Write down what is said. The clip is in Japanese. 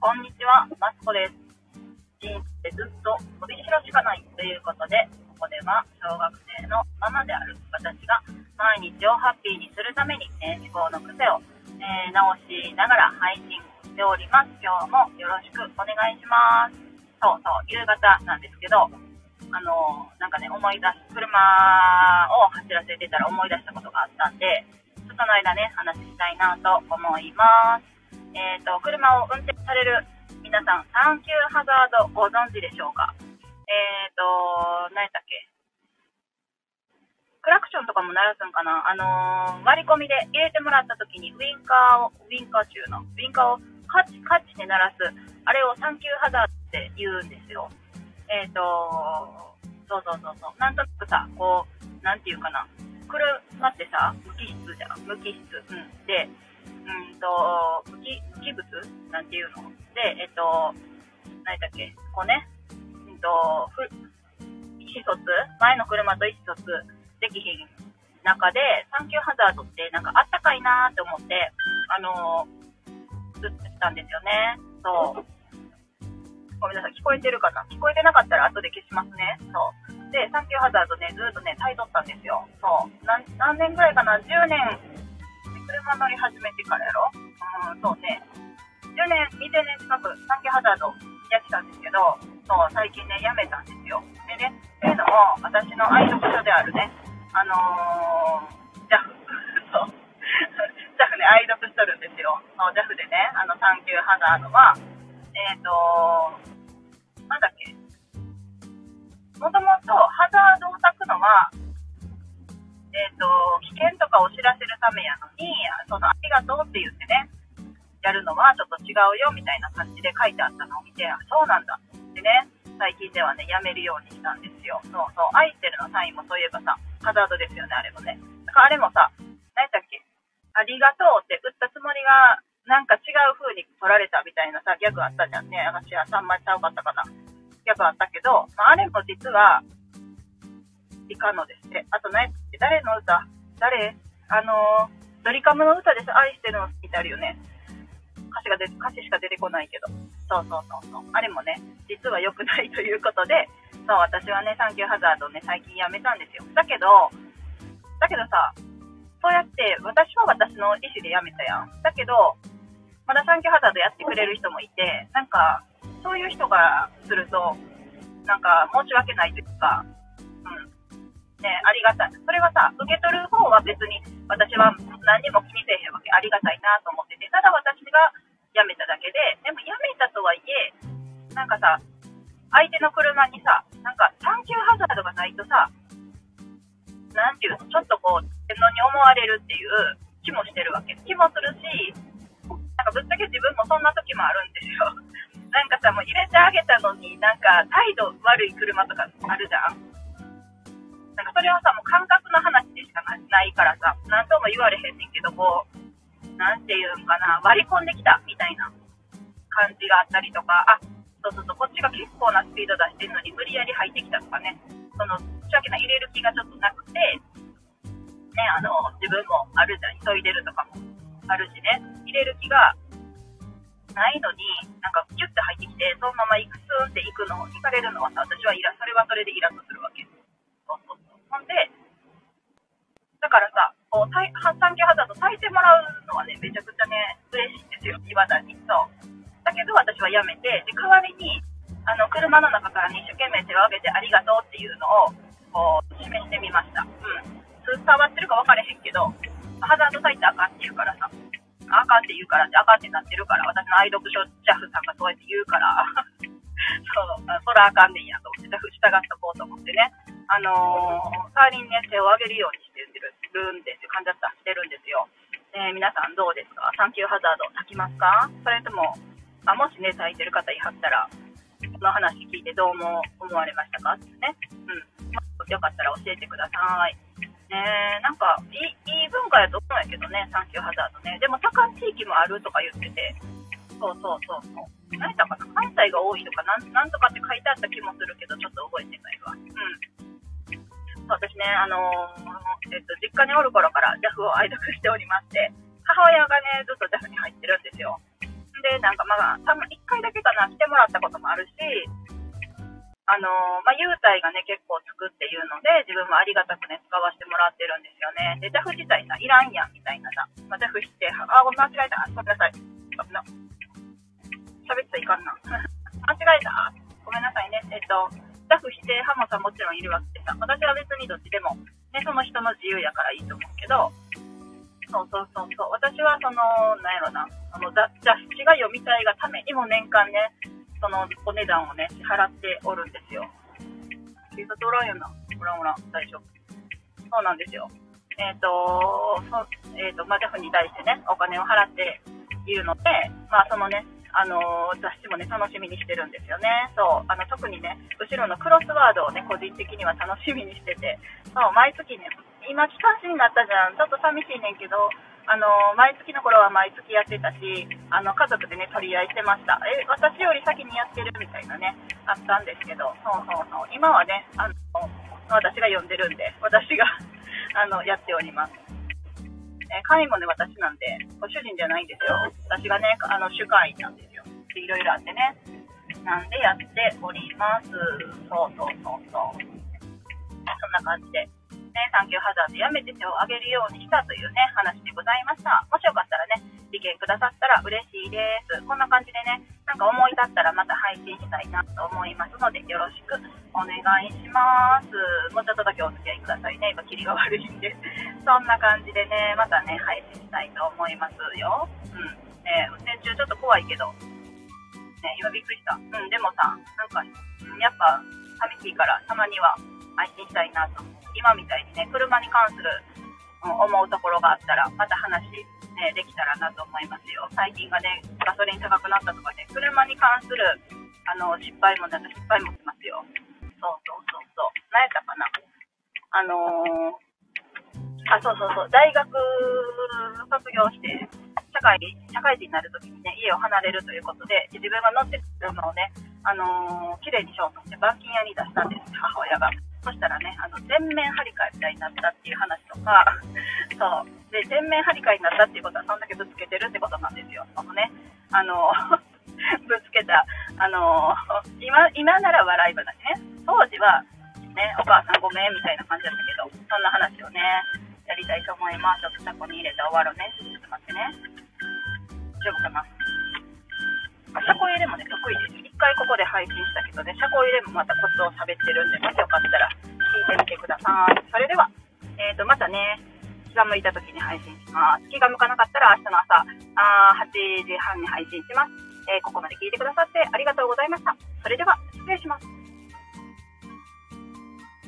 こんにちは、マツコです。人生ずっと伸びしろしかないということで、ここでは小学生のママである私が毎日をハッピーにするために、え、思考の癖を、えー、直しながら配信しております。今日もよろしくお願いします。そうそう、夕方なんですけど、あのー、なんかね、思い出す、車を走らせてたら思い出したことがあったんで、ちょっとの間ね、話したいなと思います。えっ、ー、と、車を運転される皆さん、サンキューハザードご存知でしょうか？えっ、ー、と、何やったっけ？クラクションとかも鳴らすんかな？あのー、割り込みで入れてもらった時にウインカーを、ウインカー中の、ウインカーをカチカチで鳴らす、あれをサンキューハザードって言うんですよ。えっ、ー、と、そうそうそうそう。なんとなくさ、こう、なんていうかな？車ってさ、無機質じゃん。無機質。うん。で、うんと、無機無機物？なんていうの？で、えっと、何だっけ、こうね、うんと、ふ意思疎通前の車と意思疎通できひん中で、サンキューハザードってなんかあったかいなーって思って、あのー、ずっとしたんですよね。そう。ごめんなさい、聞こえてるかな？聞こえてなかったら後で消しますね。そう。で、サンキューハザードね、ずっとね、タイ取ったんですよ。そう。何何年ぐらいかな ?10 年車乗り始めてからやろ？うん、そうね。10年、20年近く、サンキューハザードやってたんですけど、そう、最近ね、やめたんですよ。でね、というのも、私の愛読書であるね、あのー、ジャフ、そう、ジャフね、愛読しとるんですよ。そう、ジャフでね、あの、サンキューハザードは、えっ、ー、となんだっけ、もともとハザードを炊くのは、えっ、ー、と、危険とかを知らせるためやのに、その、ありがとうって言ってね、やるのはちょっと違うよみたいな感じで書いてあったのを見て、あ、そうなんだってね、最近ではね、やめるようにしたんですよ。そうそう、愛してるのサインもそういえばさ、ハザードですよね、あれもね。だからあれもさ、何やったっけ？ありがとうって打ったつもりが、なんか違う風に取られたみたいなさ、ギャグあったじゃんね。私は3枚ちゃうかったかな。ギャグあったけど、まあ、あれも実は、いかのですって。あとね、誰の歌？誰？あのー、ドリカムの歌です。愛してるの好きってあるよね。歌詞が出、歌詞しか出てこないけど。そうそうそうそう。あれもね、実は良くないということで、そう、私はね、サンキューハザードをね、最近やめたんですよ。だけど、だけどさ、そうやって、私は私の意思でやめたやん。だけど、まだサンキューハザードやってくれる人もいて、なんか、そういう人がすると、なんか申し訳ないというか、ね、ありがたい。それはさ、受け取る方は別に私は何にも気にせえへんわけ。ありがたいなと思ってて、ただ私が辞めただけで、でも辞めたとはいえ、なんかさ、相手の車にさ、なんかサンキューハザードがないとさ、なんていうの、ちょっとこう、天皇に思われるっていう気もしてるわけ。気もするし、なんかぶっちゃけ自分もそんな時もあるんですよ。なんかさ、もう入れてあげたのになんか態度悪い車とかあるじゃん。なんかそれはさ、もう感覚の話でしかないからさ、なんとも言われへんねんけど、こう、なんていうんかな、割り込んできたみたいな感じがあったりとか、あ、そうそうそう、こっちが結構なスピード出してるのに無理やり入ってきたとかね、その、申し訳ない入れる気がちょっとなくて、ね、あの、自分もあるじゃん、急いでるとかもあるしね、入れる気がないのに、なんかギュッて入ってきて、そのまま行くスーンって行くのを、行かれるのはさ、私はイラ、それはそれでイラッとするわけ。ほんで、だからさ、こう、発散機ハザード炊いてもらうのはね、めちゃくちゃね、嬉しいんですよ、いまだに。そう。だけど私はやめて、で、代わりに、あの、車の中から、一生懸命手を挙げてありがとうっていうのを、こう、示してみました。うん。伝わってるか分かれへんけど、ハザード炊いてあかんって言うからさ、あかんって言うからって、あかんってなってるから、私の愛読書ジャフさんがそうやって言うから、そう、そらあかんねんやと思って、従っとこうと思ってね。あの、代わりにね、手を挙げるようにしてるんですよ。患者さんしてるんですよ。えー、皆さんどうですか？サンキューハザード炊きますか？それとも、あもしね、炊いてる方いはったら、この話聞いてどうも思われましたか？ってね。うん。よかったら教えてください。ねなんかいい、いい文化やと思うんやけどね、サンキューハザードね。でも、多感地域もあるとか言ってて、そうそうそうそう。何やったかな？関西が多いとかなん、なんとかって書いてあった気もするけど、ちょっと覚えてないわ。うん。私ね、あのー、えっと、実家におる頃から JAF を愛読しておりまして、母親がね、ずっと JAF に入ってるんですよ。で、なんかまあ、多分1回だけかな、来てもらったこともあるし、あのまあ、優待がね、結構つくっていうので、自分もありがたくね、使わせてもらってるんですよね。で、ジャフ自体さ、いらんやん、みたいなさ。まあ、ジャフして、あ、ごめん、間違えた。ごめんなさい。な。喋っていかんな。間違えた。ごめんなさいね。えっと、ジャフ否定派もさ、もちろんいるわけでさ、私は別にどっちでも、ね、その人の自由やからいいと思うけど、そうそうそうそう。私はその、なんやろな、あの雑誌が読みたいがためにも年間ね、そのお値段をね、支払っておるんですよ。警察おらんよな。ほらほら、大丈夫。そうなんですよ。えっ、ー、と、そえっ、ー、と、まあ、ジャフに対してね、お金を払っているので、まあ、そのね、あの雑誌もね、楽しみにしてるんですよね。そう、あの、特にね、後ろのクロスワードをね、個人的には楽しみにしてて、そう、毎月ね、今、期間誌になったじゃん。ちょっと寂しいねんけど、あの毎月の頃は毎月やってたし、あの家族でね、取り合いしてました。え、私より先にやってるみたいなね、あったんですけど、そうそうそう。今はね、あの私が呼んでるんで、私があのやっております。え会員もね、私なんで、ご主人じゃないんですよ。私がね、あの主会員なんですよ。いろいろあってね。なんでやっております。そうそうそうそう。そんな感じで。ね、サンキューハザードやめて手を挙げるようにしたというね、話でございました。もしよかったらね、意見くださったら嬉しいです。こんな感じでね、なんか思い立ったらまた配信したいなと思いますので、よろしくお願いします。もうちょっとだけお付き合いくださいね。今、霧が悪いんで。そんな感じでね、またね、配信したいと思いますよ。うん。ね、運転中ちょっと怖いけど、ね、今びっくりした。うん、でもさ、なんか、やっぱ、寂しいから、たまには配信したいなと今みたいにね、車に関する、うん、思うところがあったら、また話、ね、できたらなと思いますよ。最近がね、ガソリン高くなったとかね、車に関する、あの、失敗も、なんか失敗もしますよ。あのー、あ、そうそうそう、大学卒業して、社会社会人になるときにね、家を離れるということで、自分が乗ってくる車をね、あのー、綺麗にしようとして、板金屋に出したんです、母親が。そしたらね、あの、全面張り替えみたいになったっていう話とか、そう。で、全面張り替えになったっていうことは、そんだけぶつけてるってことなんですよ。そのね、あの、ぶつけた、あの、今、今なら笑い話。ね、お母さんごめんみたいな感じだったけど、そんな話をね、やりたいと思います。ちょっとタコに入れて終わろうね。ちょっと待ってね。大丈夫かな？車庫入れもね、得意です。一回ここで配信したけどね、車庫入れもまたコツを喋ってるんで、もしよかったら聞いてみてください。それでは、えーと、またね、気が向いた時に配信します。気が向かなかったら明日の朝、あ8時半に配信します。えー、ここまで聞いてくださってありがとうございました。それでは、失礼します。